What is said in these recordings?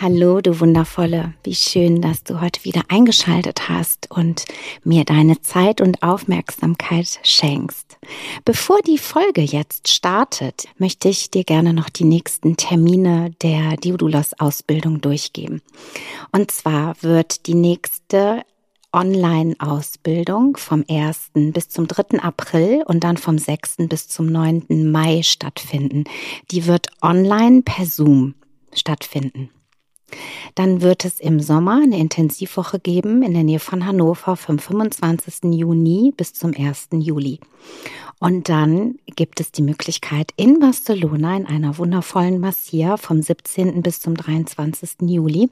Hallo, du Wundervolle. Wie schön, dass du heute wieder eingeschaltet hast und mir deine Zeit und Aufmerksamkeit schenkst. Bevor die Folge jetzt startet, möchte ich dir gerne noch die nächsten Termine der Diodulos Ausbildung durchgeben. Und zwar wird die nächste Online-Ausbildung vom 1. bis zum 3. April und dann vom 6. bis zum 9. Mai stattfinden. Die wird online per Zoom stattfinden. Dann wird es im Sommer eine Intensivwoche geben in der Nähe von Hannover vom 25. Juni bis zum 1. Juli. Und dann gibt es die Möglichkeit in Barcelona in einer wundervollen Massia vom 17. bis zum 23. Juli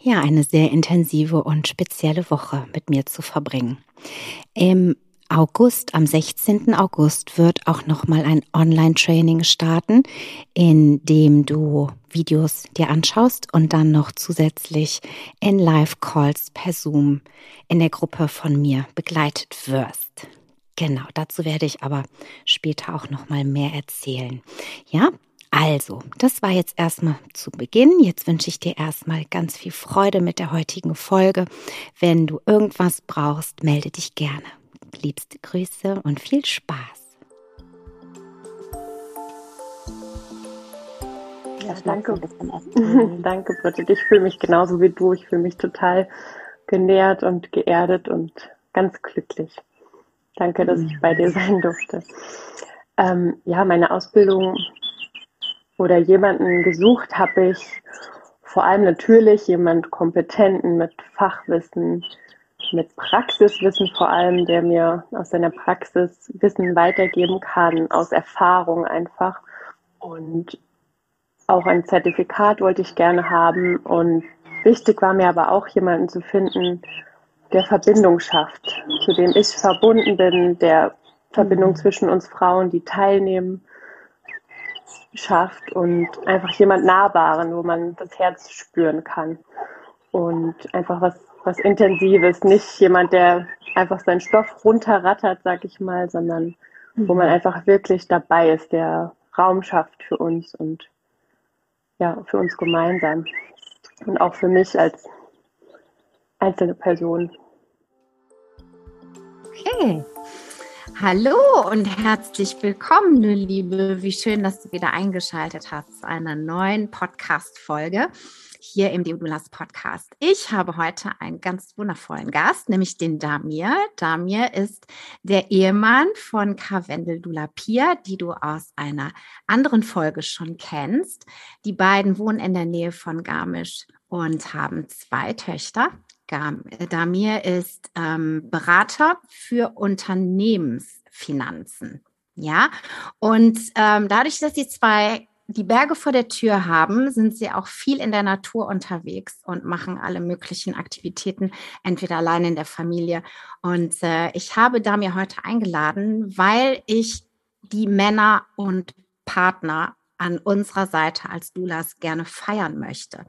ja eine sehr intensive und spezielle Woche mit mir zu verbringen. Im August, am 16. August wird auch nochmal ein Online-Training starten, in dem du Videos dir anschaust und dann noch zusätzlich in Live-Calls per Zoom in der Gruppe von mir begleitet wirst. Genau, dazu werde ich aber später auch nochmal mehr erzählen. Ja, also, das war jetzt erstmal zu Beginn. Jetzt wünsche ich dir erstmal ganz viel Freude mit der heutigen Folge. Wenn du irgendwas brauchst, melde dich gerne. Liebste Grüße und viel Spaß. Ja, danke. danke, Bridget. Ich fühle mich genauso wie du. Ich fühle mich total genährt und geerdet und ganz glücklich. Danke, dass ich bei dir sein durfte. Ähm, ja, meine Ausbildung oder jemanden gesucht habe ich vor allem natürlich jemand Kompetenten mit Fachwissen, mit Praxiswissen vor allem, der mir aus seiner Praxis Wissen weitergeben kann, aus Erfahrung einfach. Und auch ein Zertifikat wollte ich gerne haben. Und wichtig war mir aber auch jemanden zu finden, der Verbindung schafft, zu dem ich verbunden bin, der Verbindung mhm. zwischen uns Frauen, die teilnehmen, schafft und einfach jemand Nahbaren, wo man das Herz spüren kann. Und einfach was was Intensives, nicht jemand, der einfach seinen Stoff runterrattert, sag ich mal, sondern wo man mhm. einfach wirklich dabei ist, der Raum schafft für uns und ja, für uns gemeinsam. Und auch für mich als einzelne Person. Okay. Hallo und herzlich willkommen, du Liebe. Wie schön, dass du wieder eingeschaltet hast zu einer neuen Podcast-Folge hier im Deodulas Podcast. Ich habe heute einen ganz wundervollen Gast, nämlich den Damir. Damir ist der Ehemann von Karwendel Dulapia, die du aus einer anderen Folge schon kennst. Die beiden wohnen in der Nähe von Garmisch und haben zwei Töchter. Damir ist ähm, Berater für Unternehmensfinanzen. Ja, und ähm, dadurch, dass die zwei die Berge vor der Tür haben, sind sie auch viel in der Natur unterwegs und machen alle möglichen Aktivitäten, entweder allein in der Familie. Und äh, ich habe da mir heute eingeladen, weil ich die Männer und Partner an unserer Seite als Dulas gerne feiern möchte.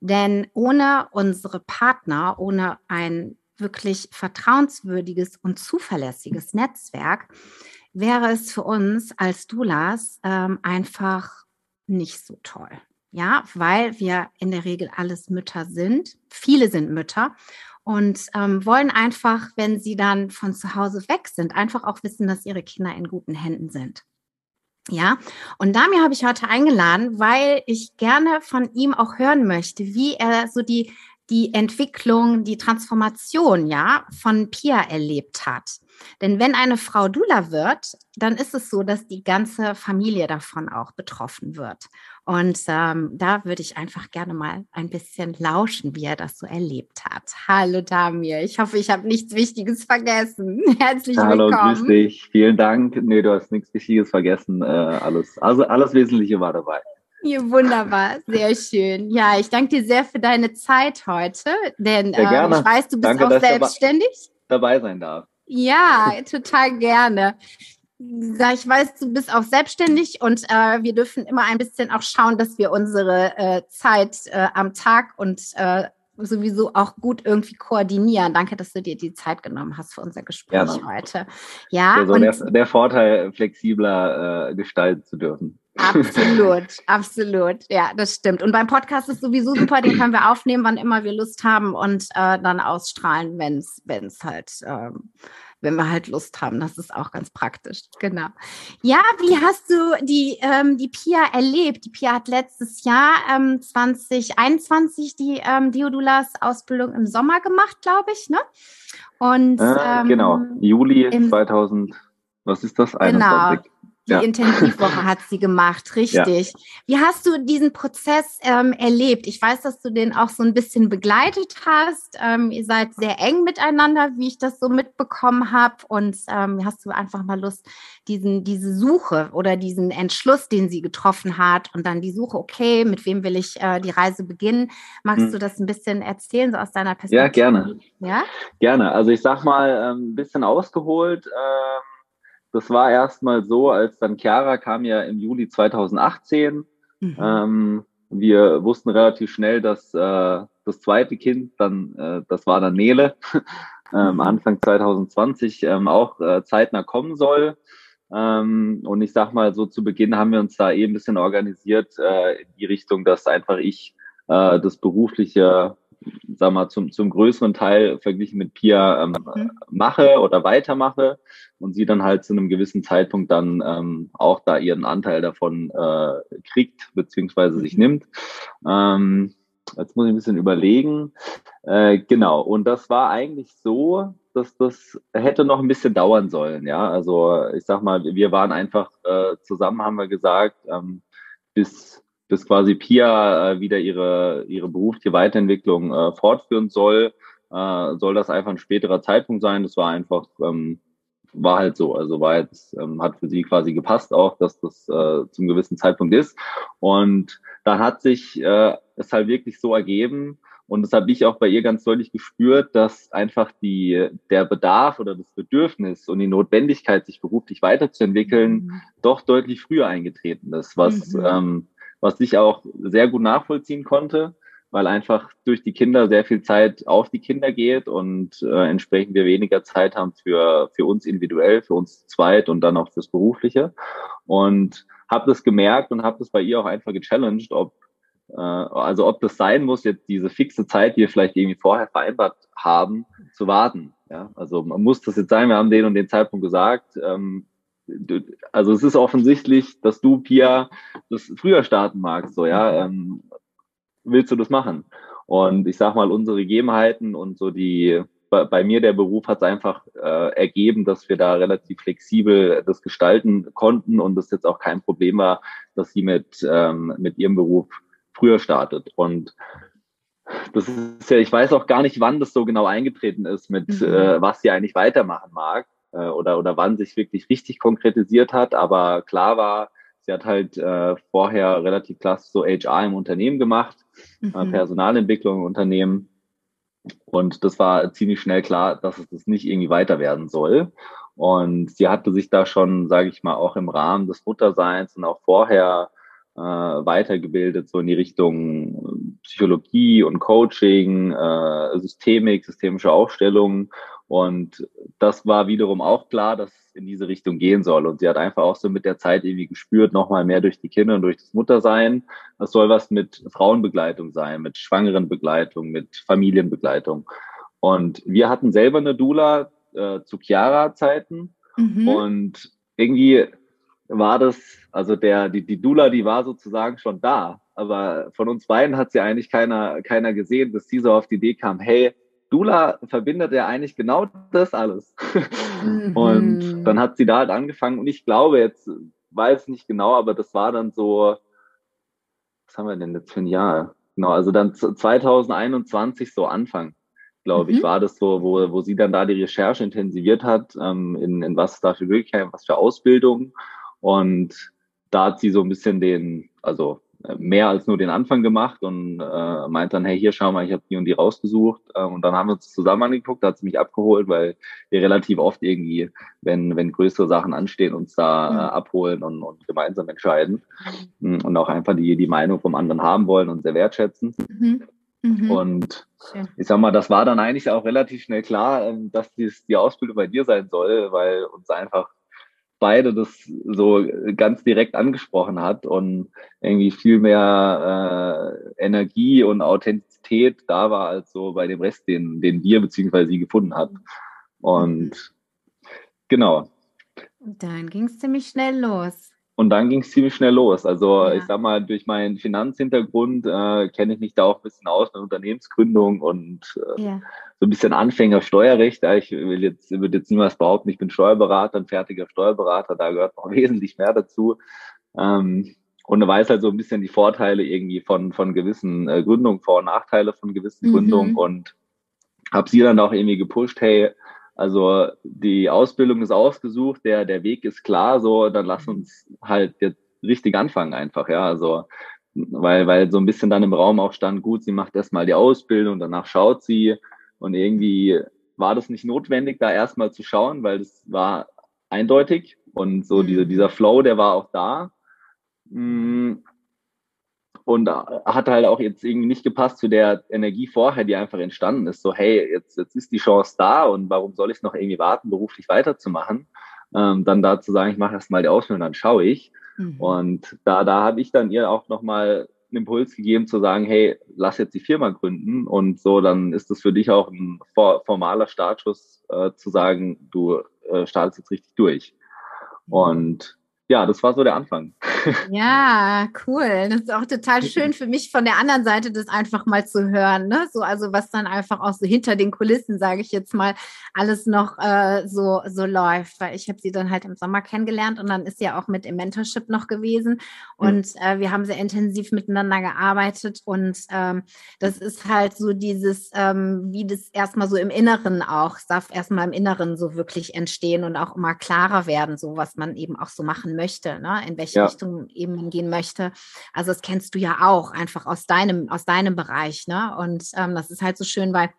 Denn ohne unsere Partner, ohne ein wirklich vertrauenswürdiges und zuverlässiges Netzwerk, wäre es für uns als Dulas ähm, einfach nicht so toll. Ja, weil wir in der Regel alles Mütter sind. Viele sind Mütter und ähm, wollen einfach, wenn sie dann von zu Hause weg sind, einfach auch wissen, dass ihre Kinder in guten Händen sind. Ja, und Damir habe ich heute eingeladen, weil ich gerne von ihm auch hören möchte, wie er so die die Entwicklung, die Transformation, ja, von Pia erlebt hat. Denn wenn eine Frau Dula wird, dann ist es so, dass die ganze Familie davon auch betroffen wird. Und ähm, da würde ich einfach gerne mal ein bisschen lauschen, wie er das so erlebt hat. Hallo Damir, ich hoffe, ich habe nichts Wichtiges vergessen. Herzlich Hallo, willkommen. Hallo, grüß dich. Vielen Dank. Nee, du hast nichts Wichtiges vergessen. Äh, alles, also alles Wesentliche war dabei. Ja, wunderbar, sehr schön. Ja, ich danke dir sehr für deine Zeit heute, denn äh, ich weiß, du bist danke, auch selbstständig. dabei sein darf. Ja, total gerne. Ich weiß, du bist auch selbstständig und äh, wir dürfen immer ein bisschen auch schauen, dass wir unsere äh, Zeit äh, am Tag und äh, sowieso auch gut irgendwie koordinieren. Danke, dass du dir die Zeit genommen hast für unser Gespräch Gerne. heute. Ja, also der, der, Vorteil, flexibler äh, gestalten zu dürfen. Absolut, absolut. Ja, das stimmt. Und beim Podcast ist sowieso super, den können wir aufnehmen, wann immer wir Lust haben und äh, dann ausstrahlen, wenn es halt, ähm, wenn wir halt Lust haben. Das ist auch ganz praktisch. Genau. Ja, wie hast du die, ähm, die Pia erlebt? Die Pia hat letztes Jahr ähm, 2021 die ähm, Diodulas-Ausbildung im Sommer gemacht, glaube ich, ne? Und äh, genau, Juli 2000, was ist das? 21. Genau. Die ja. Intensivwoche hat sie gemacht, richtig. Ja. Wie hast du diesen Prozess ähm, erlebt? Ich weiß, dass du den auch so ein bisschen begleitet hast. Ähm, ihr seid sehr eng miteinander, wie ich das so mitbekommen habe. Und ähm, hast du einfach mal Lust, diesen, diese Suche oder diesen Entschluss, den sie getroffen hat und dann die Suche, okay, mit wem will ich äh, die Reise beginnen? Magst hm. du das ein bisschen erzählen, so aus deiner Perspektive? Ja, gerne. Ja, gerne. Also ich sag mal ähm, ein bisschen ausgeholt. Ähm, das war erstmal so, als dann Chiara kam ja im Juli 2018. Mhm. Ähm, wir wussten relativ schnell, dass äh, das zweite Kind dann, äh, das war dann Nele, ähm, mhm. Anfang 2020 ähm, auch äh, zeitnah kommen soll. Ähm, und ich sag mal, so zu Beginn haben wir uns da eben ein bisschen organisiert äh, in die Richtung, dass einfach ich äh, das berufliche sag mal, zum, zum größeren Teil verglichen mit Pia ähm, mhm. mache oder weitermache und sie dann halt zu einem gewissen Zeitpunkt dann ähm, auch da ihren Anteil davon äh, kriegt, beziehungsweise mhm. sich nimmt. Ähm, jetzt muss ich ein bisschen überlegen. Äh, genau, und das war eigentlich so, dass das hätte noch ein bisschen dauern sollen. Ja, also ich sag mal, wir waren einfach äh, zusammen, haben wir gesagt, ähm, bis bis quasi Pia äh, wieder ihre, ihre berufliche Weiterentwicklung äh, fortführen soll, äh, soll das einfach ein späterer Zeitpunkt sein. Das war einfach, ähm, war halt so. Also war jetzt, ähm, hat für sie quasi gepasst auch, dass das äh, zum gewissen Zeitpunkt ist. Und dann hat sich äh, es halt wirklich so ergeben, und das habe ich auch bei ihr ganz deutlich gespürt, dass einfach die, der Bedarf oder das Bedürfnis und die Notwendigkeit, sich beruflich weiterzuentwickeln, mhm. doch deutlich früher eingetreten ist, was mhm. ähm, was ich auch sehr gut nachvollziehen konnte, weil einfach durch die Kinder sehr viel Zeit auf die Kinder geht und äh, entsprechend wir weniger Zeit haben für, für uns individuell, für uns zweit und dann auch fürs Berufliche. Und habe das gemerkt und habe das bei ihr auch einfach gechallenged, ob äh, also ob das sein muss, jetzt diese fixe Zeit, die wir vielleicht irgendwie vorher vereinbart haben, zu warten. Ja, also man muss das jetzt sein, wir haben den und den Zeitpunkt gesagt. Ähm, also es ist offensichtlich, dass du, Pia, das früher starten magst, so, ja, ähm, willst du das machen? Und ich sag mal, unsere Gegebenheiten und so die, bei, bei mir der Beruf hat es einfach äh, ergeben, dass wir da relativ flexibel das gestalten konnten und es jetzt auch kein Problem war, dass sie mit, ähm, mit ihrem Beruf früher startet. Und das ist ja, ich weiß auch gar nicht, wann das so genau eingetreten ist, mit mhm. äh, was sie eigentlich weitermachen mag äh, oder, oder wann sich wirklich richtig konkretisiert hat. Aber klar war, sie hat halt äh, vorher relativ klassisch so HR im Unternehmen gemacht, äh, mhm. äh, Personalentwicklung im Unternehmen. Und das war ziemlich schnell klar, dass es das nicht irgendwie weiter werden soll. Und sie hatte sich da schon, sage ich mal, auch im Rahmen des Mutterseins und auch vorher äh, weitergebildet, so in die Richtung Psychologie und Coaching, äh, Systemik, systemische Aufstellung und das war wiederum auch klar, dass es in diese Richtung gehen soll. Und sie hat einfach auch so mit der Zeit irgendwie gespürt, nochmal mehr durch die Kinder und durch das Muttersein. Das soll was mit Frauenbegleitung sein, mit Schwangerenbegleitung, mit Familienbegleitung. Und wir hatten selber eine Dula äh, zu Chiara-Zeiten. Mhm. Und irgendwie war das, also der, die, die Dula, die war sozusagen schon da. aber von uns beiden hat sie eigentlich keiner, keiner gesehen, dass sie so auf die Idee kam, hey, Dula verbindet ja eigentlich genau das alles. Mhm. Und dann hat sie da halt angefangen und ich glaube jetzt, weiß nicht genau, aber das war dann so, was haben wir denn jetzt für ein Jahr? Genau, also dann 2021 so Anfang, glaube mhm. ich, war das so, wo, wo sie dann da die Recherche intensiviert hat, ähm, in, in was da für Möglichkeiten, was für Ausbildung. Und da hat sie so ein bisschen den, also mehr als nur den Anfang gemacht und äh, meint dann, hey, hier schau mal, ich habe die und die rausgesucht. Äh, und dann haben wir uns zusammen angeguckt, da hat sie mich abgeholt, weil wir relativ oft irgendwie, wenn, wenn größere Sachen anstehen, uns da mhm. äh, abholen und, und gemeinsam entscheiden. Mhm. Und auch einfach die, die Meinung vom anderen haben wollen und sehr wertschätzen. Mhm. Mhm. Und ich sag mal, das war dann eigentlich auch relativ schnell klar, ähm, dass dies, die Ausbildung bei dir sein soll, weil uns einfach beide das so ganz direkt angesprochen hat und irgendwie viel mehr äh, Energie und Authentizität da war als so bei dem Rest, den, den wir beziehungsweise sie gefunden hat. Und genau. Und dann ging es ziemlich schnell los. Und dann ging es ziemlich schnell los. Also ja. ich sag mal, durch meinen Finanzhintergrund äh, kenne ich mich da auch ein bisschen aus mit Unternehmensgründung und äh, ja. so ein bisschen Anfänger Steuerrecht. Ich will jetzt, würde jetzt niemals behaupten, ich bin Steuerberater, ein fertiger Steuerberater, da gehört noch wesentlich mehr dazu. Ähm, und du weißt halt so ein bisschen die Vorteile irgendwie von, von gewissen äh, Gründungen, Vor- und Nachteile von gewissen mhm. Gründungen und habe sie dann auch irgendwie gepusht, hey, also die Ausbildung ist ausgesucht, der, der Weg ist klar, so, dann lass uns halt jetzt richtig anfangen einfach, ja. Also, weil, weil so ein bisschen dann im Raum auch stand, gut, sie macht erstmal die Ausbildung, danach schaut sie und irgendwie war das nicht notwendig, da erstmal zu schauen, weil das war eindeutig und so mhm. diese, dieser Flow, der war auch da. Und hat halt auch jetzt irgendwie nicht gepasst zu der Energie vorher, die einfach entstanden ist. So, hey, jetzt, jetzt ist die Chance da und warum soll ich noch irgendwie warten, beruflich weiterzumachen? Ähm, dann da zu sagen, ich mache erst mal die Ausbildung, dann schaue ich. Mhm. Und da, da habe ich dann ihr auch nochmal einen Impuls gegeben zu sagen, hey, lass jetzt die Firma gründen und so, dann ist das für dich auch ein formaler Startschuss äh, zu sagen, du äh, startest jetzt richtig durch. Mhm. Und ja, das war so der Anfang. Ja, cool. Das ist auch total schön für mich von der anderen Seite, das einfach mal zu hören. Ne? So, also was dann einfach auch so hinter den Kulissen, sage ich jetzt mal, alles noch äh, so, so läuft. Weil ich habe sie dann halt im Sommer kennengelernt und dann ist sie ja auch mit im Mentorship noch gewesen. Und äh, wir haben sehr intensiv miteinander gearbeitet. Und ähm, das ist halt so dieses, ähm, wie das erstmal so im Inneren auch, es darf erstmal im Inneren so wirklich entstehen und auch immer klarer werden, so was man eben auch so machen möchte, ne? in welche ja. Richtung eben gehen möchte. Also das kennst du ja auch einfach aus deinem, aus deinem Bereich. Ne? Und ähm, das ist halt so schön, weil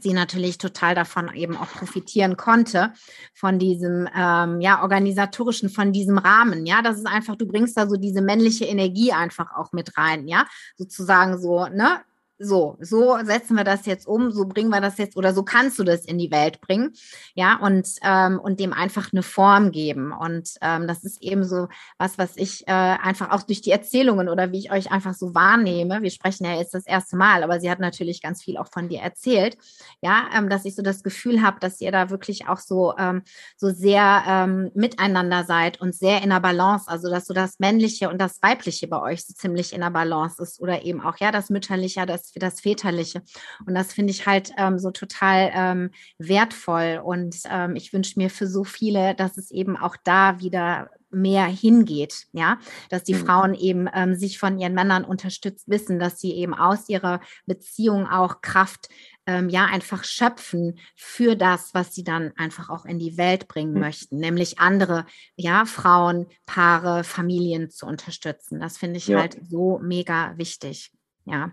sie natürlich total davon eben auch profitieren konnte, von diesem, ähm, ja, organisatorischen, von diesem Rahmen, ja, das ist einfach, du bringst da so diese männliche Energie einfach auch mit rein, ja, sozusagen so, ne, so, so setzen wir das jetzt um, so bringen wir das jetzt oder so kannst du das in die Welt bringen, ja, und, ähm, und dem einfach eine Form geben. Und ähm, das ist eben so was, was ich äh, einfach auch durch die Erzählungen oder wie ich euch einfach so wahrnehme. Wir sprechen ja jetzt das erste Mal, aber sie hat natürlich ganz viel auch von dir erzählt, ja, ähm, dass ich so das Gefühl habe, dass ihr da wirklich auch so, ähm, so sehr ähm, miteinander seid und sehr in der Balance, also dass so das Männliche und das Weibliche bei euch so ziemlich in der Balance ist oder eben auch, ja, das Mütterliche, das für das Väterliche. Und das finde ich halt ähm, so total ähm, wertvoll. Und ähm, ich wünsche mir für so viele, dass es eben auch da wieder mehr hingeht, ja, dass die mhm. Frauen eben ähm, sich von ihren Männern unterstützt wissen, dass sie eben aus ihrer Beziehung auch Kraft ähm, ja einfach schöpfen für das, was sie dann einfach auch in die Welt bringen mhm. möchten, nämlich andere ja Frauen, Paare, Familien zu unterstützen. Das finde ich ja. halt so mega wichtig, ja.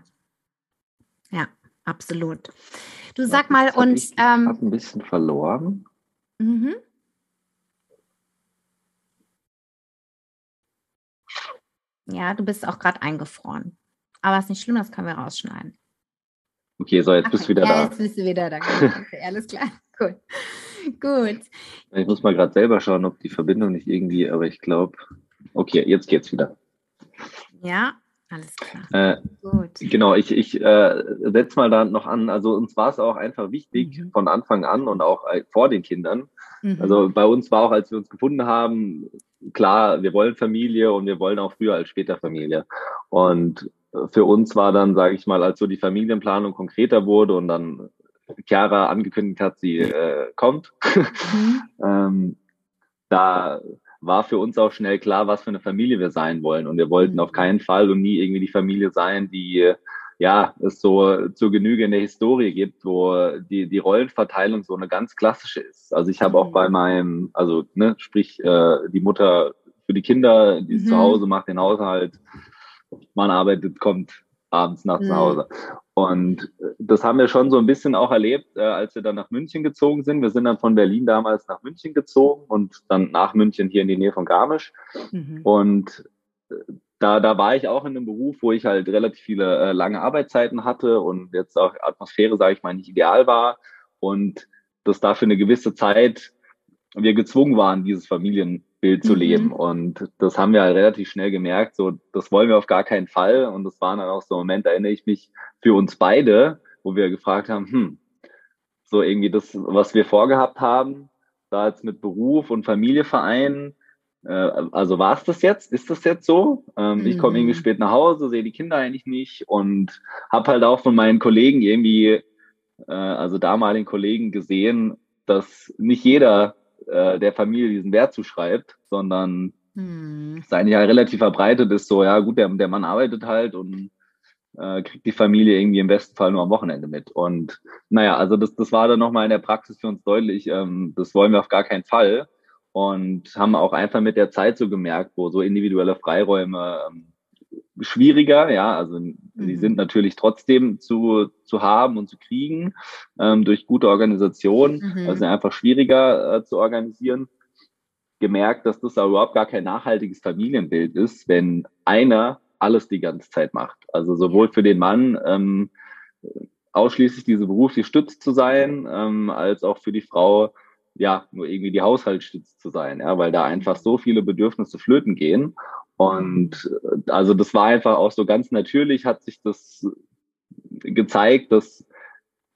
Ja, absolut. Du sag mal und ich ähm, habe ein bisschen verloren. Mhm. Ja, du bist auch gerade eingefroren. Aber ist nicht schlimm, das können wir rausschneiden. Okay, so jetzt okay. bist du wieder ja, da. Jetzt bist du wieder da. Okay, alles klar. Cool. Gut. Ich muss mal gerade selber schauen, ob die Verbindung nicht irgendwie, aber ich glaube, okay, jetzt geht's wieder. Ja, alles klar. Äh, Gut. Genau, ich, ich äh, setze mal da noch an. Also uns war es auch einfach wichtig mhm. von Anfang an und auch äh, vor den Kindern. Mhm. Also bei uns war auch, als wir uns gefunden haben, klar, wir wollen Familie und wir wollen auch früher als später Familie. Und für uns war dann, sage ich mal, als so die Familienplanung konkreter wurde und dann Chiara angekündigt hat, sie äh, kommt, mhm. ähm, da war für uns auch schnell klar, was für eine Familie wir sein wollen. Und wir wollten mhm. auf keinen Fall und nie irgendwie die Familie sein, die ja, es so zur Genüge in der Historie gibt, wo die, die Rollenverteilung so eine ganz klassische ist. Also ich habe auch bei mhm. meinem, also ne, sprich äh, die Mutter für die Kinder, die ist mhm. zu Hause, macht den Haushalt, man arbeitet, kommt abends nach mhm. Hause. Und das haben wir schon so ein bisschen auch erlebt, äh, als wir dann nach München gezogen sind. Wir sind dann von Berlin damals nach München gezogen und dann nach München hier in die Nähe von Garmisch. Mhm. Und da, da war ich auch in einem Beruf, wo ich halt relativ viele äh, lange Arbeitszeiten hatte und jetzt auch Atmosphäre, sage ich mal, nicht ideal war und dass da für eine gewisse Zeit wir gezwungen waren, dieses Familienbild zu mhm. leben. Und das haben wir halt relativ schnell gemerkt, so das wollen wir auf gar keinen Fall. Und das waren dann auch so Momente, erinnere ich mich, für uns beide, wo wir gefragt haben, hm, so irgendwie das, was wir vorgehabt haben, da jetzt mit Beruf und Familie vereinen, äh, also war es das jetzt? Ist das jetzt so? Ähm, mhm. Ich komme irgendwie spät nach Hause, sehe die Kinder eigentlich nicht und habe halt auch von meinen Kollegen irgendwie, äh, also damaligen Kollegen gesehen, dass nicht jeder äh, der Familie diesen Wert zuschreibt, sondern mhm. es eigentlich halt relativ verbreitet ist, so, ja gut, der, der Mann arbeitet halt und äh, kriegt die Familie irgendwie im besten Fall nur am Wochenende mit. Und naja, also das, das war dann nochmal in der Praxis für uns deutlich, ähm, das wollen wir auf gar keinen Fall und haben auch einfach mit der Zeit so gemerkt, wo so individuelle Freiräume ähm, schwieriger, ja, also mhm. die sind natürlich trotzdem zu, zu haben und zu kriegen ähm, durch gute Organisation, mhm. also einfach schwieriger äh, zu organisieren. Gemerkt, dass das aber überhaupt gar kein nachhaltiges Familienbild ist, wenn einer alles die ganze Zeit macht. Also sowohl für den Mann ähm, ausschließlich diese berufliche Stütze zu sein, ähm, als auch für die Frau ja, nur irgendwie die Haushaltsstütze zu sein, ja, weil da einfach so viele Bedürfnisse flöten gehen. Und äh, also das war einfach auch so ganz natürlich, hat sich das gezeigt, dass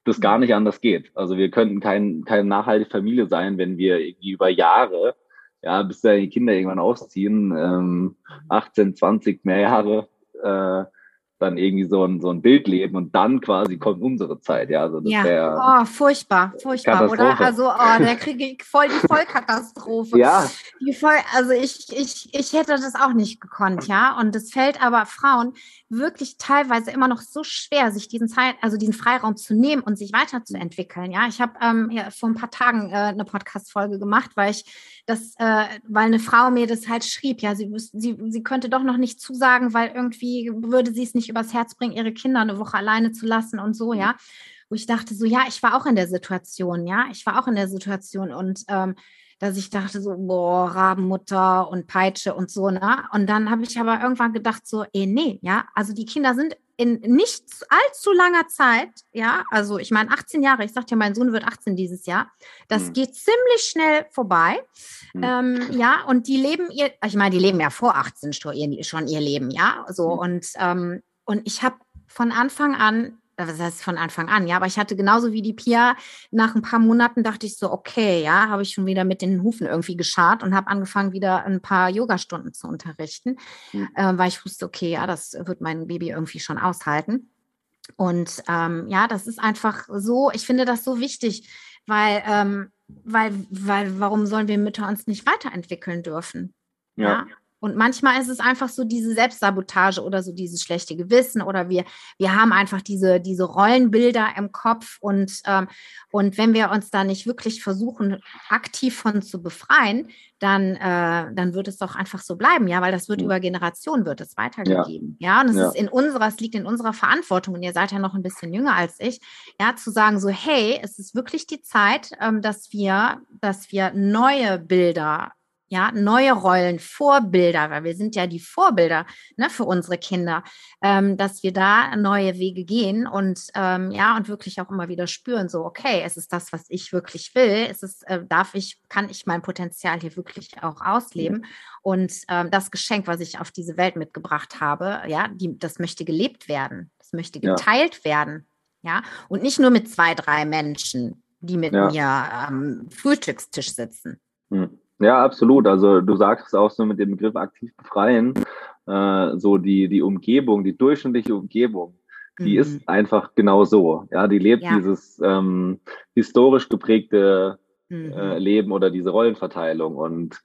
das gar nicht anders geht. Also wir könnten kein, keine nachhaltige Familie sein, wenn wir irgendwie über Jahre, ja, bis da die Kinder irgendwann ausziehen, ähm, 18, 20 mehr Jahre, äh, dann irgendwie so ein, so ein Bild leben und dann quasi kommt unsere Zeit. Ja, also das ja. oh, furchtbar, furchtbar, oder? Also, oh, da kriege ich voll die Vollkatastrophe. ja. Die voll, also ich, ich, ich hätte das auch nicht gekonnt, ja. Und es fällt aber Frauen wirklich teilweise immer noch so schwer, sich diesen Zeit, also diesen Freiraum zu nehmen und sich weiterzuentwickeln. Ja, ich habe ähm, ja, vor ein paar Tagen äh, eine Podcast-Folge gemacht, weil ich das, äh, weil eine Frau mir das halt schrieb, ja, sie, sie, sie könnte doch noch nicht zusagen, weil irgendwie würde sie es nicht übers Herz bringen, ihre Kinder eine Woche alleine zu lassen und so, ja. Wo ich dachte, so, ja, ich war auch in der Situation, ja, ich war auch in der Situation und ähm, dass ich dachte so, boah, Rabenmutter und Peitsche und so, ne? Und dann habe ich aber irgendwann gedacht so, eh, nee, ja, also die Kinder sind in nicht allzu langer Zeit, ja, also ich meine 18 Jahre, ich sagte ja, mein Sohn wird 18 dieses Jahr, das mhm. geht ziemlich schnell vorbei, mhm. ähm, ja, und die leben ihr, ich meine, die leben ja vor 18 schon ihr, schon ihr Leben, ja, so, mhm. und, ähm, und ich habe von Anfang an das heißt von Anfang an, ja, aber ich hatte genauso wie die Pia, nach ein paar Monaten dachte ich so, okay, ja, habe ich schon wieder mit den Hufen irgendwie geschart und habe angefangen, wieder ein paar Yogastunden zu unterrichten, mhm. äh, weil ich wusste, okay, ja, das wird mein Baby irgendwie schon aushalten. Und ähm, ja, das ist einfach so, ich finde das so wichtig, weil, ähm, weil, weil, warum sollen wir Mütter uns nicht weiterentwickeln dürfen? ja? ja? Und manchmal ist es einfach so diese Selbstsabotage oder so dieses schlechte Gewissen oder wir, wir haben einfach diese, diese Rollenbilder im Kopf und, ähm, und wenn wir uns da nicht wirklich versuchen, aktiv von zu befreien, dann, äh, dann wird es doch einfach so bleiben, ja, weil das wird über Generationen wird es weitergegeben. Ja, ja? und es ja. ist in unserer, es liegt in unserer Verantwortung und ihr seid ja noch ein bisschen jünger als ich, ja, zu sagen so, hey, es ist wirklich die Zeit, ähm, dass wir, dass wir neue Bilder ja, neue Rollen, Vorbilder, weil wir sind ja die Vorbilder ne, für unsere Kinder, ähm, dass wir da neue Wege gehen und ähm, ja, und wirklich auch immer wieder spüren, so, okay, es ist das, was ich wirklich will, es ist, äh, darf ich, kann ich mein Potenzial hier wirklich auch ausleben. Und ähm, das Geschenk, was ich auf diese Welt mitgebracht habe, ja, die, das möchte gelebt werden, das möchte geteilt ja. werden, ja, und nicht nur mit zwei, drei Menschen, die mit ja. mir am Frühstückstisch sitzen. Ja, absolut. Also du sagst es auch so mit dem Begriff aktiv befreien. äh, so die, die Umgebung, die durchschnittliche Umgebung, die mhm. ist einfach genau so. Ja, die lebt ja. dieses ähm, historisch geprägte mhm. äh, Leben oder diese Rollenverteilung. Und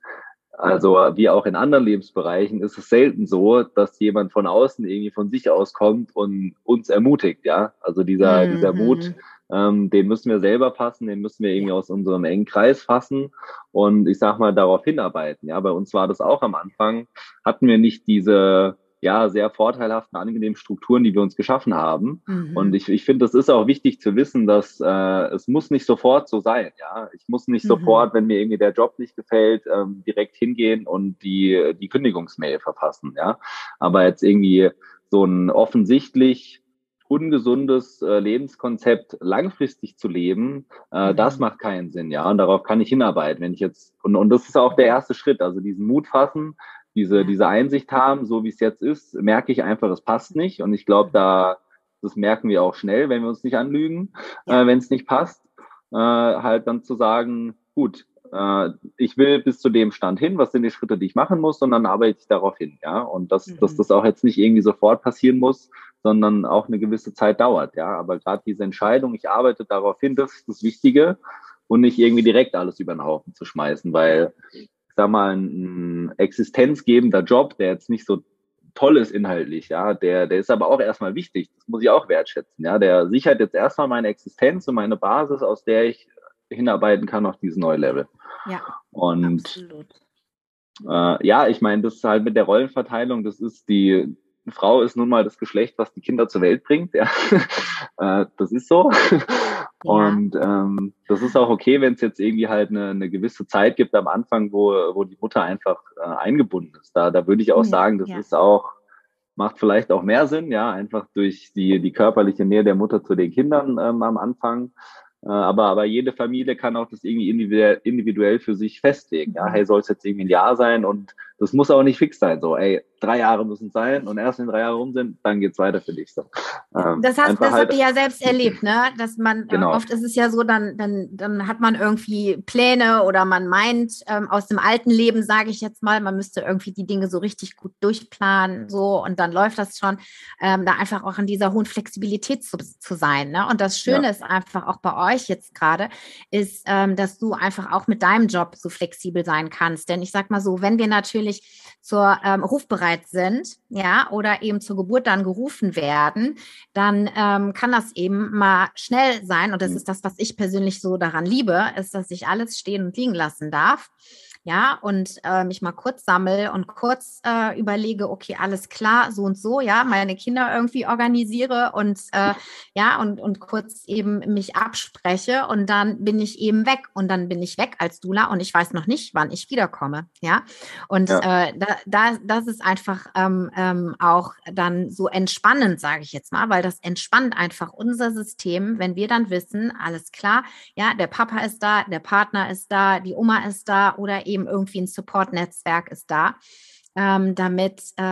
also wie auch in anderen Lebensbereichen ist es selten so, dass jemand von außen irgendwie von sich aus kommt und uns ermutigt, ja. Also dieser, mhm. dieser Mut, ähm, den müssen wir selber passen, den müssen wir irgendwie aus unserem engen Kreis fassen und ich sag mal darauf hinarbeiten. Ja, bei uns war das auch am Anfang, hatten wir nicht diese ja, sehr vorteilhaften, angenehmen Strukturen, die wir uns geschaffen haben. Mhm. Und ich, ich finde, das ist auch wichtig zu wissen, dass äh, es muss nicht sofort so sein. Ja, ich muss nicht mhm. sofort, wenn mir irgendwie der Job nicht gefällt, ähm, direkt hingehen und die, die Kündigungsmail verfassen. Ja, aber jetzt irgendwie so ein offensichtlich ungesundes äh, Lebenskonzept langfristig zu leben, äh, mhm. das macht keinen Sinn, ja. Und darauf kann ich hinarbeiten, wenn ich jetzt, und, und das ist auch der erste Schritt, also diesen Mut fassen, diese, diese Einsicht haben, so wie es jetzt ist, merke ich einfach, es passt nicht. Und ich glaube, da, das merken wir auch schnell, wenn wir uns nicht anlügen, äh, wenn es nicht passt, äh, halt dann zu sagen, gut, äh, ich will bis zu dem Stand hin, was sind die Schritte, die ich machen muss, und dann arbeite ich darauf hin, ja. Und dass, mhm. dass das auch jetzt nicht irgendwie sofort passieren muss, sondern auch eine gewisse Zeit dauert, ja. Aber gerade diese Entscheidung, ich arbeite darauf hin, das ist das Wichtige und nicht irgendwie direkt alles über den Haufen zu schmeißen, weil sag mal, ein existenzgebender Job, der jetzt nicht so toll ist inhaltlich, ja, der, der ist aber auch erstmal wichtig. Das muss ich auch wertschätzen, ja. Der sichert jetzt erstmal meine Existenz und meine Basis, aus der ich hinarbeiten kann auf dieses neue Level. Ja. Und absolut. Äh, ja, ich meine, das ist halt mit der Rollenverteilung, das ist die, Frau ist nun mal das Geschlecht, was die Kinder zur Welt bringt. Ja. äh, das ist so. Und ähm, das ist auch okay, wenn es jetzt irgendwie halt eine, eine gewisse Zeit gibt am Anfang, wo, wo die Mutter einfach äh, eingebunden ist. Da, da würde ich auch mhm, sagen, das ja. ist auch, macht vielleicht auch mehr Sinn, ja, einfach durch die, die körperliche Nähe der Mutter zu den Kindern ähm, am Anfang. Äh, aber, aber jede Familie kann auch das irgendwie individuell, für sich festlegen. Ja, hey, soll es jetzt irgendwie ein Jahr sein und das muss auch nicht fix sein. So, ey, drei Jahre müssen sein und erst wenn drei Jahre rum sind, dann geht's weiter für dich. So. Ähm, das, hast, das halt, habt ihr ja selbst erlebt, ne? Dass man äh, genau. oft ist es ja so, dann, dann, dann hat man irgendwie Pläne oder man meint ähm, aus dem alten Leben, sage ich jetzt mal, man müsste irgendwie die Dinge so richtig gut durchplanen, so und dann läuft das schon. Ähm, da einfach auch an dieser hohen Flexibilität zu, zu sein. Ne? Und das Schöne ja. ist einfach auch bei euch jetzt gerade, ist, ähm, dass du einfach auch mit deinem Job so flexibel sein kannst. Denn ich sag mal so, wenn wir natürlich zur ähm, rufbereit sind, ja, oder eben zur Geburt dann gerufen werden, dann ähm, kann das eben mal schnell sein. Und das mhm. ist das, was ich persönlich so daran liebe, ist, dass ich alles stehen und liegen lassen darf ja, und äh, mich mal kurz sammle und kurz äh, überlege, okay, alles klar, so und so, ja, meine Kinder irgendwie organisiere und äh, ja, und, und kurz eben mich abspreche und dann bin ich eben weg und dann bin ich weg als Dula und ich weiß noch nicht, wann ich wiederkomme, ja. Und ja. Äh, da, da, das ist einfach ähm, ähm, auch dann so entspannend, sage ich jetzt mal, weil das entspannt einfach unser System, wenn wir dann wissen, alles klar, ja, der Papa ist da, der Partner ist da, die Oma ist da oder eben eben irgendwie ein Support-Netzwerk ist da, ähm, damit, äh,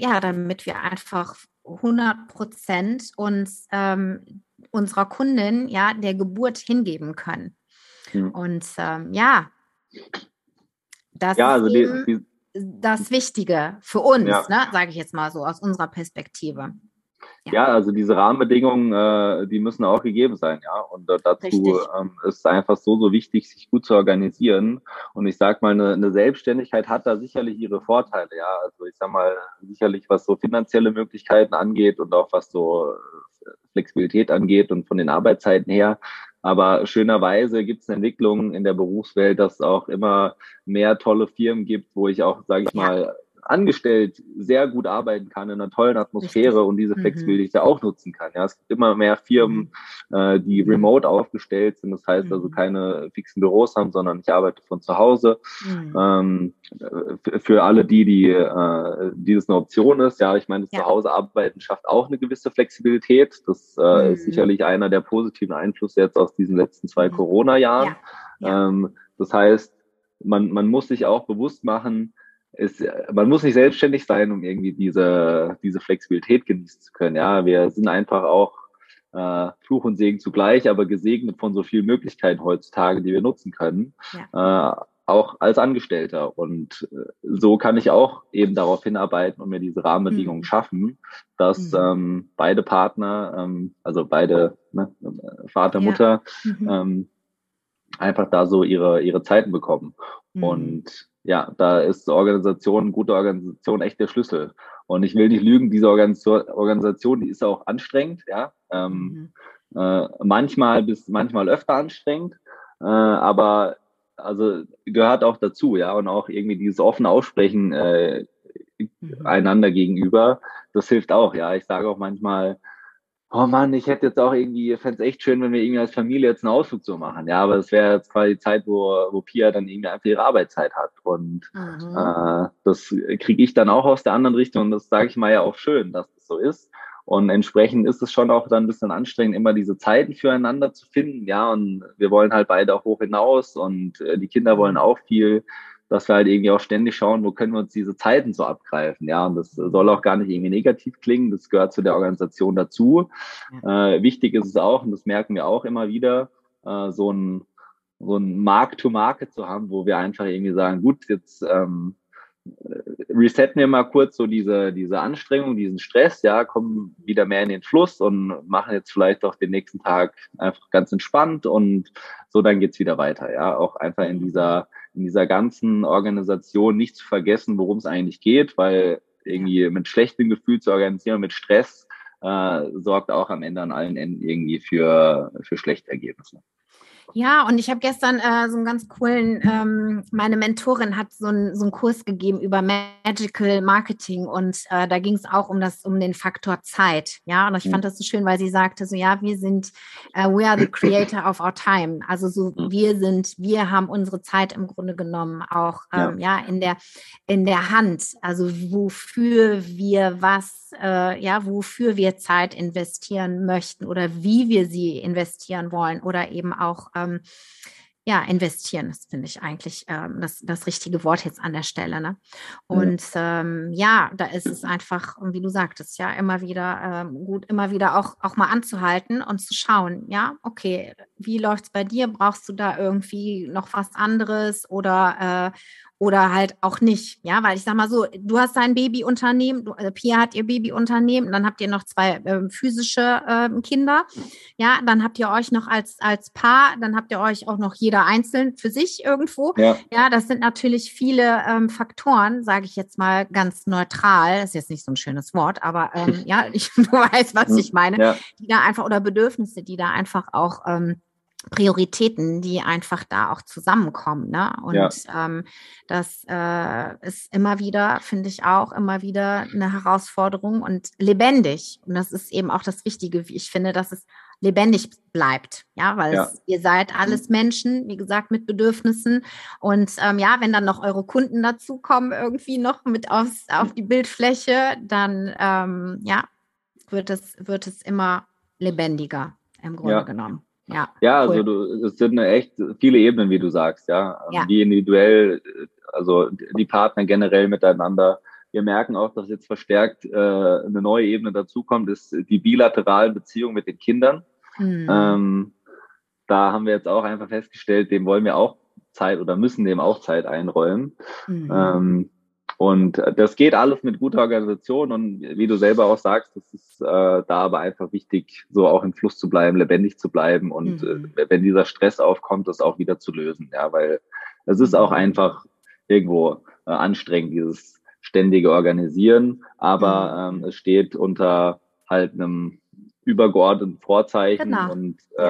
ja, damit wir einfach 100 Prozent uns ähm, unserer Kundin, ja, der Geburt hingeben können. Mhm. Und ähm, ja, das ja, also ist die, die, das Wichtige für uns, ja. ne, sage ich jetzt mal so aus unserer Perspektive. Ja. also diese Rahmenbedingungen, äh, die müssen auch gegeben sein, ja. Und äh, dazu ähm, ist einfach so, so wichtig, sich gut zu organisieren. Und ich sag mal, eine, eine Selbstständigkeit hat da sicherlich ihre Vorteile, ja. Also ich sag mal, sicherlich was so finanzielle Möglichkeiten angeht und auch was so äh, Flexibilität angeht und von den Arbeitszeiten her. Aber schönerweise gibt es Entwicklungen in der Berufswelt, dass es auch immer mehr tolle Firmen gibt, wo ich auch, sage ich mal, angestellt sehr gut arbeiten kann in einer tollen Atmosphäre Richtig. und diese mhm. Flexibilität mhm. auch nutzen kann. Ja, es gibt immer mehr Firmen, mhm. äh, die remote aufgestellt sind. Das heißt also mhm. keine fixen Büros haben, sondern ich arbeite von zu Hause. Mhm. Ähm, für alle die, die, äh, die das eine Option ist, ja, ich meine, das ja. Zuhause arbeiten schafft auch eine gewisse Flexibilität. Das äh, ist mhm. sicherlich einer der positiven Einflüsse jetzt aus diesen letzten zwei Corona-Jahren. Ja. Ja. Ähm, das heißt, man, man muss sich auch bewusst machen, ist, man muss nicht selbstständig sein, um irgendwie diese, diese Flexibilität genießen zu können. Ja, wir sind einfach auch äh, Fluch und Segen zugleich, aber gesegnet von so vielen Möglichkeiten heutzutage, die wir nutzen können. Ja. Äh, auch als Angestellter. Und äh, so kann ich auch eben darauf hinarbeiten und mir diese Rahmenbedingungen mhm. schaffen, dass mhm. ähm, beide Partner, ähm, also beide ne, Vater, ja. Mutter, mhm. ähm, einfach da so ihre, ihre Zeiten bekommen. Mhm. Und ja, da ist Organisation, gute Organisation echt der Schlüssel. Und ich will nicht lügen, diese Organisation, die ist auch anstrengend, ja. Ähm, mhm. äh, manchmal bis manchmal öfter anstrengend, äh, aber also gehört auch dazu, ja. Und auch irgendwie dieses offene Aussprechen äh, mhm. einander gegenüber, das hilft auch, ja. Ich sage auch manchmal, oh Mann, ich hätte jetzt auch irgendwie, fände es echt schön, wenn wir irgendwie als Familie jetzt einen Ausflug so machen. Ja, aber es wäre jetzt quasi die Zeit, wo, wo Pia dann irgendwie einfach ihre Arbeitszeit hat. Und mhm. äh, das kriege ich dann auch aus der anderen Richtung. Und das sage ich mal ja auch schön, dass das so ist. Und entsprechend ist es schon auch dann ein bisschen anstrengend, immer diese Zeiten füreinander zu finden. Ja, und wir wollen halt beide auch hoch hinaus und äh, die Kinder wollen auch viel dass wir halt irgendwie auch ständig schauen, wo können wir uns diese Zeiten so abgreifen. Ja, und das soll auch gar nicht irgendwie negativ klingen. Das gehört zu der Organisation dazu. Äh, wichtig ist es auch, und das merken wir auch immer wieder, äh, so ein so ein Mark-to-Market zu haben, wo wir einfach irgendwie sagen, gut, jetzt ähm, resetten wir mal kurz so diese, diese Anstrengung, diesen Stress, ja, kommen wieder mehr in den Fluss und machen jetzt vielleicht auch den nächsten Tag einfach ganz entspannt und so dann geht's wieder weiter, ja, auch einfach in dieser in dieser ganzen Organisation nicht zu vergessen, worum es eigentlich geht, weil irgendwie mit schlechtem Gefühl zu organisieren, mit Stress, äh, sorgt auch am Ende an allen Enden irgendwie für, für schlechte Ergebnisse. Ja, und ich habe gestern äh, so einen ganz coolen, ähm, meine Mentorin hat so, ein, so einen Kurs gegeben über Magical Marketing und äh, da ging es auch um das, um den Faktor Zeit. Ja, und ich fand mhm. das so schön, weil sie sagte so, ja, wir sind, uh, we are the creator of our time. Also so, mhm. wir sind, wir haben unsere Zeit im Grunde genommen auch, ähm, ja. ja, in der, in der Hand. Also wofür wir was, äh, ja, wofür wir Zeit investieren möchten oder wie wir sie investieren wollen oder eben auch ähm, ja, investieren, das finde ich eigentlich ähm, das, das richtige Wort jetzt an der Stelle. Ne? Und ja. Ähm, ja, da ist es einfach, wie du sagtest, ja, immer wieder ähm, gut, immer wieder auch, auch mal anzuhalten und zu schauen, ja, okay, wie läuft es bei dir? Brauchst du da irgendwie noch was anderes oder, äh, oder halt auch nicht. Ja, weil ich sag mal so, du hast dein Babyunternehmen, du, äh, Pia hat ihr Babyunternehmen, dann habt ihr noch zwei äh, physische äh, Kinder. Ja, dann habt ihr euch noch als, als Paar, dann habt ihr euch auch noch jeder einzeln für sich irgendwo. Ja, ja das sind natürlich viele ähm, Faktoren, sage ich jetzt mal ganz neutral. Das ist jetzt nicht so ein schönes Wort, aber ähm, ja, ich, du weißt, was ich meine. Ja. Die da einfach, oder Bedürfnisse, die da einfach auch ähm, Prioritäten, die einfach da auch zusammenkommen. Ne? Und ja. ähm, das äh, ist immer wieder, finde ich auch, immer wieder eine Herausforderung und lebendig. Und das ist eben auch das Wichtige, wie ich finde, dass es lebendig bleibt. Ja, weil ja. Es, ihr seid alles Menschen, wie gesagt, mit Bedürfnissen. Und ähm, ja, wenn dann noch eure Kunden dazukommen, irgendwie noch mit aufs, auf die Bildfläche, dann ähm, ja, wird es, wird es immer lebendiger im Grunde ja. genommen. Ja, ja also cool. du, es sind echt viele Ebenen, wie du sagst, ja. ja. Wie individuell, also die Partner generell miteinander. Wir merken auch, dass jetzt verstärkt äh, eine neue Ebene dazukommt, ist die bilateralen Beziehungen mit den Kindern. Mhm. Ähm, da haben wir jetzt auch einfach festgestellt, dem wollen wir auch Zeit oder müssen dem auch Zeit einräumen. Mhm. Ähm, und das geht alles mit guter Organisation und wie du selber auch sagst, das ist äh, da aber einfach wichtig, so auch im Fluss zu bleiben, lebendig zu bleiben und mhm. äh, wenn dieser Stress aufkommt, das auch wieder zu lösen, ja, weil es ist auch mhm. einfach irgendwo äh, anstrengend, dieses ständige Organisieren, aber mhm. ähm, es steht unter halt einem übergeordneten Vorzeichen genau. und äh,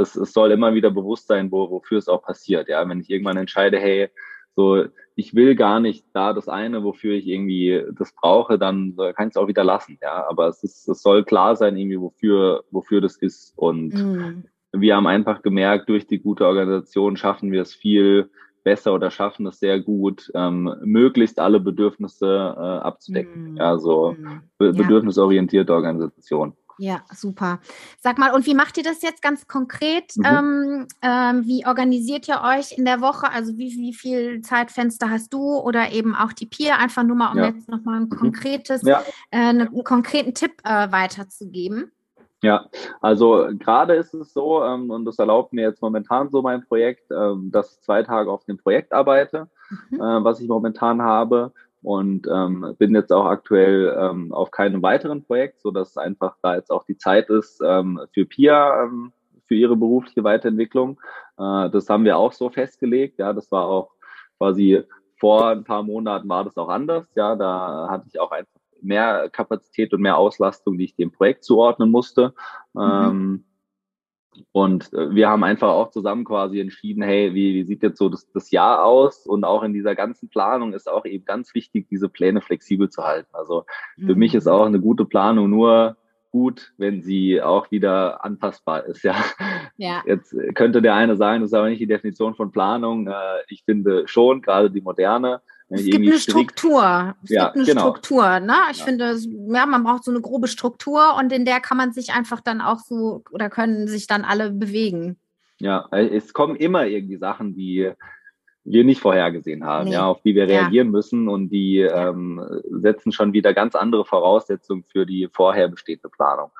es, es soll immer wieder bewusst sein, wo, wofür es auch passiert. Ja, wenn ich irgendwann entscheide, hey, so, ich will gar nicht da das eine, wofür ich irgendwie das brauche, dann kann ich es auch wieder lassen, ja. Aber es ist, es soll klar sein, irgendwie, wofür, wofür das ist. Und mhm. wir haben einfach gemerkt, durch die gute Organisation schaffen wir es viel besser oder schaffen es sehr gut, ähm, möglichst alle Bedürfnisse äh, abzudecken. Mhm. Ja, so mhm. be bedürfnisorientierte Organisation. Ja, super. Sag mal, und wie macht ihr das jetzt ganz konkret? Mhm. Ähm, ähm, wie organisiert ihr euch in der Woche? Also wie, wie viel Zeitfenster hast du oder eben auch die Peer? Einfach nur mal, um ja. jetzt nochmal ein mhm. konkretes, mhm. ja. äh, einen konkreten Tipp äh, weiterzugeben. Ja, also gerade ist es so, ähm, und das erlaubt mir jetzt momentan so mein Projekt, ähm, dass ich zwei Tage auf dem Projekt arbeite, mhm. äh, was ich momentan habe. Und ähm, bin jetzt auch aktuell ähm, auf keinem weiteren Projekt, so dass einfach da jetzt auch die Zeit ist ähm, für Pia, ähm, für ihre berufliche Weiterentwicklung. Äh, das haben wir auch so festgelegt. Ja, das war auch quasi vor ein paar Monaten war das auch anders. Ja, da hatte ich auch einfach mehr Kapazität und mehr Auslastung, die ich dem Projekt zuordnen musste. Mhm. Ähm, und äh, wir haben einfach auch zusammen quasi entschieden, hey, wie, wie sieht jetzt so das, das Jahr aus? Und auch in dieser ganzen Planung ist auch eben ganz wichtig, diese Pläne flexibel zu halten. Also für mhm. mich ist auch eine gute Planung nur gut, wenn sie auch wieder anpassbar ist. Ja. ja. Jetzt könnte der eine sagen, das ist aber nicht die Definition von Planung. Äh, ich finde schon, gerade die moderne, es gibt eine Struktur. Es ja, gibt eine genau. Struktur. Ne? Ich ja. finde, ja, man braucht so eine grobe Struktur und in der kann man sich einfach dann auch so oder können sich dann alle bewegen. Ja, es kommen immer irgendwie Sachen, die wir nicht vorhergesehen haben, nee. ja, auf die wir reagieren ja. müssen und die ähm, setzen schon wieder ganz andere Voraussetzungen für die vorher bestehende Planung.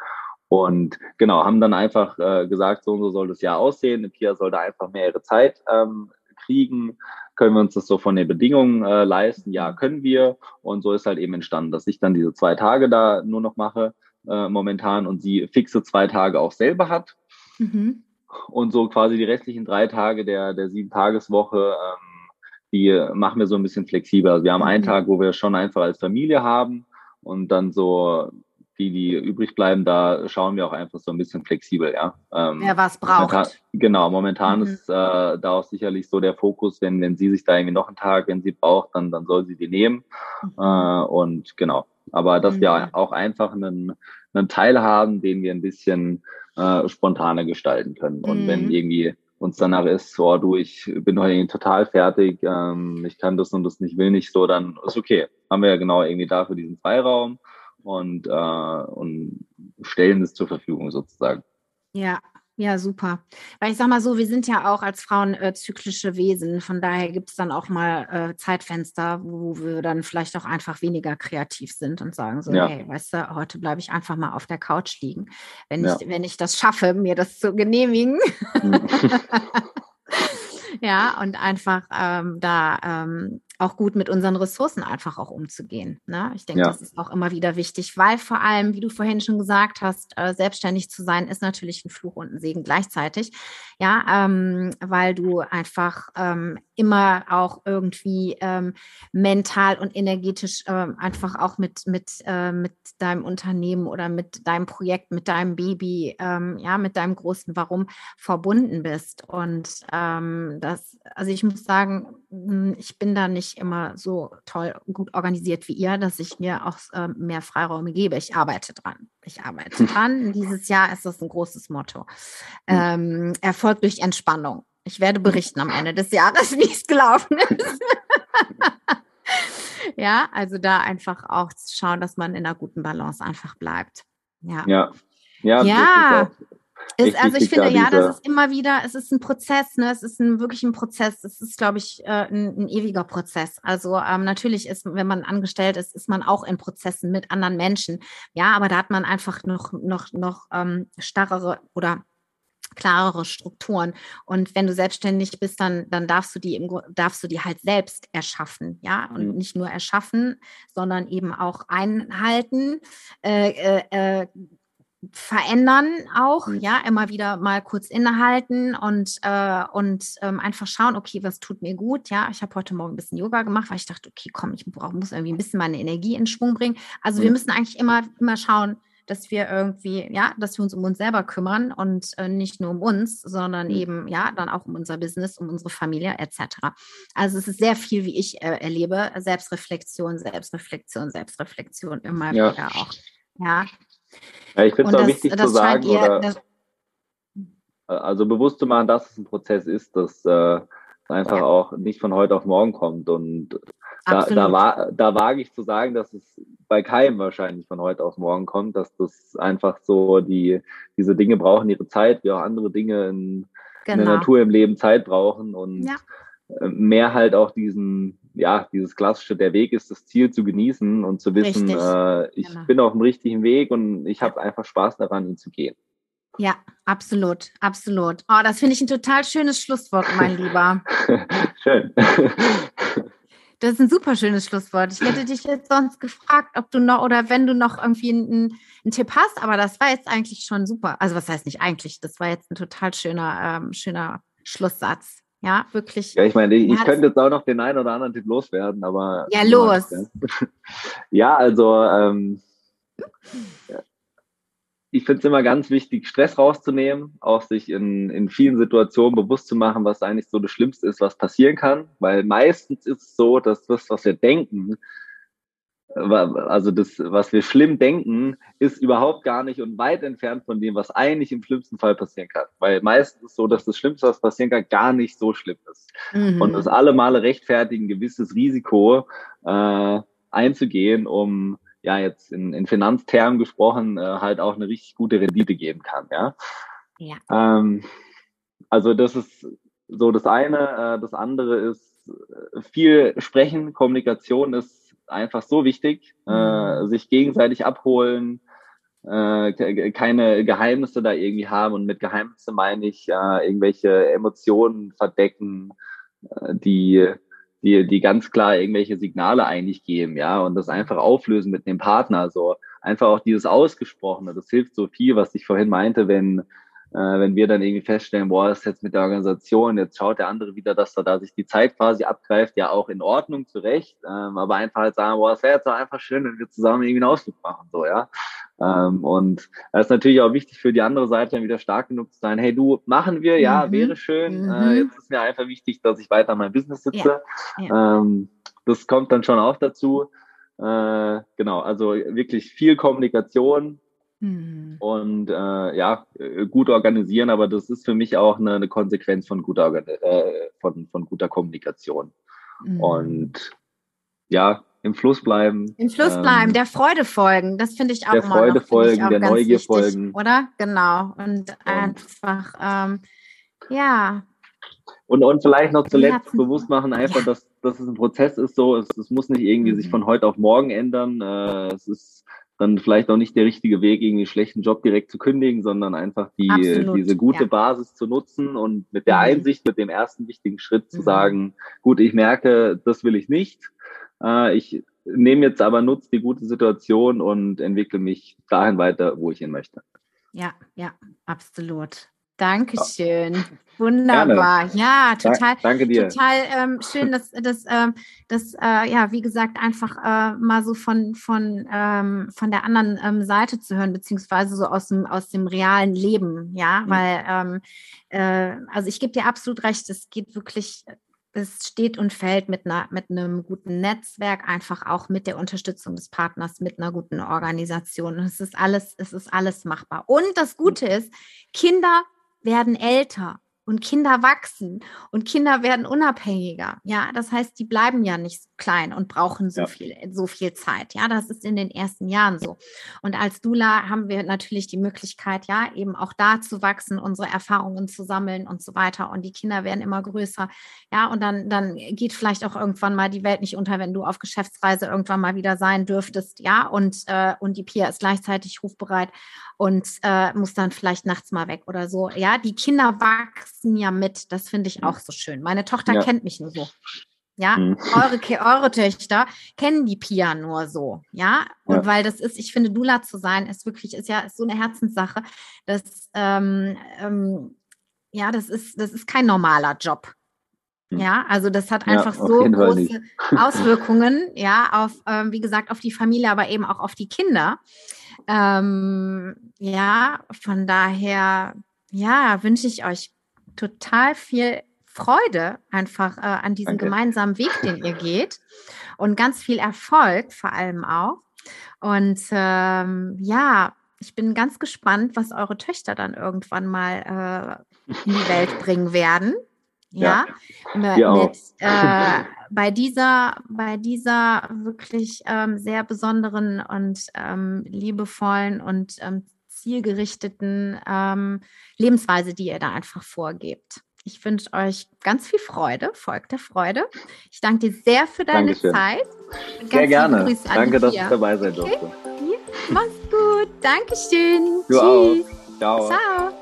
Und genau, haben dann einfach äh, gesagt, so und so soll das Jahr aussehen. Pia soll da einfach mehr ihre Zeit ähm, kriegen, können wir uns das so von den Bedingungen äh, leisten? Ja, können wir. Und so ist halt eben entstanden, dass ich dann diese zwei Tage da nur noch mache äh, momentan und sie fixe zwei Tage auch selber hat. Mhm. Und so quasi die restlichen drei Tage der, der sieben Tageswoche, ähm, die machen wir so ein bisschen flexibel. Also wir haben mhm. einen Tag, wo wir schon einfach als Familie haben und dann so die, die übrig bleiben, da schauen wir auch einfach so ein bisschen flexibel, ja. Ähm, Wer was braucht. Momentan, genau, momentan mhm. ist äh, da auch sicherlich so der Fokus, wenn, wenn sie sich da irgendwie noch einen Tag, wenn sie braucht, dann, dann soll sie die nehmen. Mhm. Äh, und genau. Aber dass mhm. wir auch einfach einen, einen Teil haben, den wir ein bisschen äh, spontaner gestalten können. Und wenn mhm. irgendwie uns danach ist, so, oh, du, ich bin heute total fertig, ähm, ich kann das und das nicht, will nicht so, dann ist okay. Haben wir ja genau irgendwie dafür diesen Freiraum und, äh, und stellen es zur Verfügung sozusagen. Ja, ja, super. Weil ich sag mal so, wir sind ja auch als Frauen äh, zyklische Wesen. Von daher gibt es dann auch mal äh, Zeitfenster, wo wir dann vielleicht auch einfach weniger kreativ sind und sagen so, ja. hey, weißt du, heute bleibe ich einfach mal auf der Couch liegen. Wenn, ja. ich, wenn ich das schaffe, mir das zu genehmigen. Mhm. ja, und einfach ähm, da ähm, auch gut mit unseren Ressourcen einfach auch umzugehen. Ne? Ich denke, ja. das ist auch immer wieder wichtig, weil vor allem, wie du vorhin schon gesagt hast, äh, selbstständig zu sein, ist natürlich ein Fluch und ein Segen gleichzeitig. Ja, ähm, weil du einfach ähm, immer auch irgendwie ähm, mental und energetisch ähm, einfach auch mit, mit, äh, mit deinem Unternehmen oder mit deinem Projekt, mit deinem Baby, ähm, ja, mit deinem großen Warum verbunden bist. Und ähm, das, also ich muss sagen, hm, ich bin da nicht immer so toll gut organisiert wie ihr, dass ich mir auch äh, mehr Freiräume gebe. Ich arbeite dran. Ich arbeite dran. Dieses Jahr ist das ein großes Motto. Hm. Ähm, Erfolg durch Entspannung. Ich werde berichten am Ende des Jahres, wie es gelaufen ist. ja, also da einfach auch zu schauen, dass man in einer guten Balance einfach bleibt. Ja. Ja. Ja, ja. Ist, also ich finde, ja, das ist immer wieder, es ist ein Prozess, ne? Es ist ein, wirklich ein Prozess. Es ist, glaube ich, äh, ein, ein, ewiger Prozess. Also ähm, natürlich ist, wenn man angestellt ist, ist man auch in Prozessen mit anderen Menschen. Ja, aber da hat man einfach noch, noch, noch ähm, starrere oder klarere Strukturen. Und wenn du selbstständig bist, dann, dann darfst du die im, darfst du die halt selbst erschaffen, ja, und mhm. nicht nur erschaffen, sondern eben auch einhalten, äh, äh, äh verändern auch, mhm. ja, immer wieder mal kurz innehalten und, äh, und ähm, einfach schauen, okay, was tut mir gut, ja, ich habe heute Morgen ein bisschen Yoga gemacht, weil ich dachte, okay, komm, ich brauch, muss irgendwie ein bisschen meine Energie in Schwung bringen. Also wir müssen eigentlich immer, immer schauen, dass wir irgendwie, ja, dass wir uns um uns selber kümmern und äh, nicht nur um uns, sondern mhm. eben, ja, dann auch um unser Business, um unsere Familie etc. Also es ist sehr viel, wie ich äh, erlebe, Selbstreflexion, Selbstreflexion, Selbstreflexion immer ja. wieder auch. Ja, ja, ich finde es auch das, wichtig das zu sagen, ihr, oder, also bewusst zu machen, dass es ein Prozess ist, dass äh, einfach ja. auch nicht von heute auf morgen kommt. Und da, da, war, da wage ich zu sagen, dass es bei keinem wahrscheinlich von heute auf morgen kommt, dass das einfach so die, diese Dinge brauchen ihre Zeit, wie auch andere Dinge in, genau. in der genau. Natur im Leben Zeit brauchen und ja. Äh, mehr halt auch diesen, ja, dieses klassische, der Weg ist das Ziel zu genießen und zu wissen, äh, ich genau. bin auf dem richtigen Weg und ich habe einfach Spaß daran, ihn zu gehen. Ja, absolut, absolut. Oh, das finde ich ein total schönes Schlusswort, mein Lieber. Schön. Das ist ein super schönes Schlusswort. Ich hätte dich jetzt sonst gefragt, ob du noch oder wenn du noch irgendwie einen, einen Tipp hast, aber das war jetzt eigentlich schon super. Also was heißt nicht eigentlich? Das war jetzt ein total schöner, ähm, schöner Schlusssatz. Ja, wirklich. Ja, ich meine, ich, ich könnte jetzt auch noch den einen oder anderen Tipp loswerden, aber. Ja, los. Ja, also ähm, ich finde es immer ganz wichtig, Stress rauszunehmen, auch sich in, in vielen Situationen bewusst zu machen, was eigentlich so das Schlimmste ist, was passieren kann. Weil meistens ist es so, dass das, was wir denken, also das, was wir schlimm denken, ist überhaupt gar nicht und weit entfernt von dem, was eigentlich im schlimmsten Fall passieren kann. Weil meistens ist es so, dass das Schlimmste, was passieren kann, gar nicht so schlimm ist. Mhm. Und das alle Male rechtfertigen, ein gewisses Risiko äh, einzugehen, um ja jetzt in, in Finanztermen gesprochen, äh, halt auch eine richtig gute Rendite geben kann. Ja. ja. Ähm, also das ist so das eine. Äh, das andere ist äh, viel sprechen, Kommunikation ist einfach so wichtig, äh, mhm. äh, sich gegenseitig abholen, äh, keine Geheimnisse da irgendwie haben. Und mit Geheimnisse meine ich äh, irgendwelche Emotionen verdecken, äh, die, die, die ganz klar irgendwelche Signale eigentlich geben, ja, und das einfach auflösen mit dem Partner. So einfach auch dieses Ausgesprochene, das hilft so viel, was ich vorhin meinte, wenn wenn wir dann irgendwie feststellen, boah, ist jetzt mit der Organisation, jetzt schaut der andere wieder, dass er da sich die Zeit quasi abgreift, ja auch in Ordnung, zu Recht, ähm, aber einfach halt sagen, boah, es wäre jetzt auch einfach schön, wenn wir zusammen irgendwie einen Ausflug machen, so, ja. Ähm, und das ist natürlich auch wichtig für die andere Seite, dann wieder stark genug zu sein, hey, du, machen wir, ja, mhm. wäre schön, mhm. äh, jetzt ist mir einfach wichtig, dass ich weiter an meinem Business sitze. Ja. Ja. Ähm, das kommt dann schon auch dazu. Äh, genau, also wirklich viel Kommunikation, Mhm. Und äh, ja, äh, gut organisieren, aber das ist für mich auch eine, eine Konsequenz von guter, äh, von, von guter Kommunikation. Mhm. Und ja, im Fluss bleiben. Im Fluss ähm, bleiben, der Freude folgen, das finde ich auch der immer Freude noch, folgen, der Neugier wichtig, folgen. Oder? Genau. Und, und einfach, ähm, ja. Und, und vielleicht noch zuletzt bewusst machen, einfach, ja. dass, dass es ein Prozess ist, so, es, es muss nicht irgendwie mhm. sich von heute auf morgen ändern. Äh, es ist dann vielleicht auch nicht der richtige Weg, irgendwie einen schlechten Job direkt zu kündigen, sondern einfach die, diese gute ja. Basis zu nutzen und mit der mhm. Einsicht, mit dem ersten wichtigen Schritt zu mhm. sagen, gut, ich merke, das will ich nicht. Äh, ich nehme jetzt aber, nutze die gute Situation und entwickle mich dahin weiter, wo ich hin möchte. Ja, ja, absolut. Dankeschön. Ja. Wunderbar. Gerne. Ja, total. Danke dir. Total ähm, schön, dass das, ähm, das äh, ja, wie gesagt, einfach äh, mal so von, von, ähm, von der anderen ähm, Seite zu hören, beziehungsweise so aus dem, aus dem realen Leben. Ja, mhm. weil, ähm, äh, also ich gebe dir absolut recht, es geht wirklich es steht und fällt mit, einer, mit einem guten Netzwerk, einfach auch mit der Unterstützung des Partners, mit einer guten Organisation. Es ist alles, es ist alles machbar. Und das Gute ist, Kinder werden älter und Kinder wachsen und Kinder werden unabhängiger. Ja, das heißt, die bleiben ja nicht so klein und brauchen so ja. viel, so viel Zeit. Ja, das ist in den ersten Jahren so. Und als Dula haben wir natürlich die Möglichkeit, ja, eben auch da zu wachsen, unsere Erfahrungen zu sammeln und so weiter. Und die Kinder werden immer größer. Ja, und dann, dann geht vielleicht auch irgendwann mal die Welt nicht unter, wenn du auf Geschäftsreise irgendwann mal wieder sein dürftest. Ja, und, äh, und die Pia ist gleichzeitig rufbereit und äh, muss dann vielleicht nachts mal weg oder so. Ja, die Kinder wachsen ja mit. Das finde ich auch so schön. Meine Tochter ja. kennt mich nur so. Ja, mhm. eure, eure Töchter kennen die Pia nur so. Ja, und ja. weil das ist, ich finde, Dula zu sein, ist wirklich, ist ja ist so eine Herzenssache. Das, ähm, ähm, ja, das ist, das ist kein normaler Job. Hm. Ja, also das hat einfach ja, so große Auswirkungen, ja, auf, ähm, wie gesagt, auf die Familie, aber eben auch auf die Kinder. Ähm, ja, von daher, ja, wünsche ich euch total viel Freude einfach äh, an diesem Danke. gemeinsamen Weg, den ihr geht und ganz viel Erfolg vor allem auch. Und ähm, ja, ich bin ganz gespannt, was eure Töchter dann irgendwann mal äh, in die Welt bringen werden. Ja, ja. mit, äh, bei dieser, bei dieser wirklich ähm, sehr besonderen und ähm, liebevollen und ähm, zielgerichteten ähm, Lebensweise, die ihr da einfach vorgebt. Ich wünsche euch ganz viel Freude, Volk der Freude. Ich danke dir sehr für deine Dankeschön. Zeit. Sehr gerne. Danke, dass ich dabei sein durfte. Okay. Ja, mach's gut. Dankeschön. Du Tschüss. auch. Ciao. Ciao.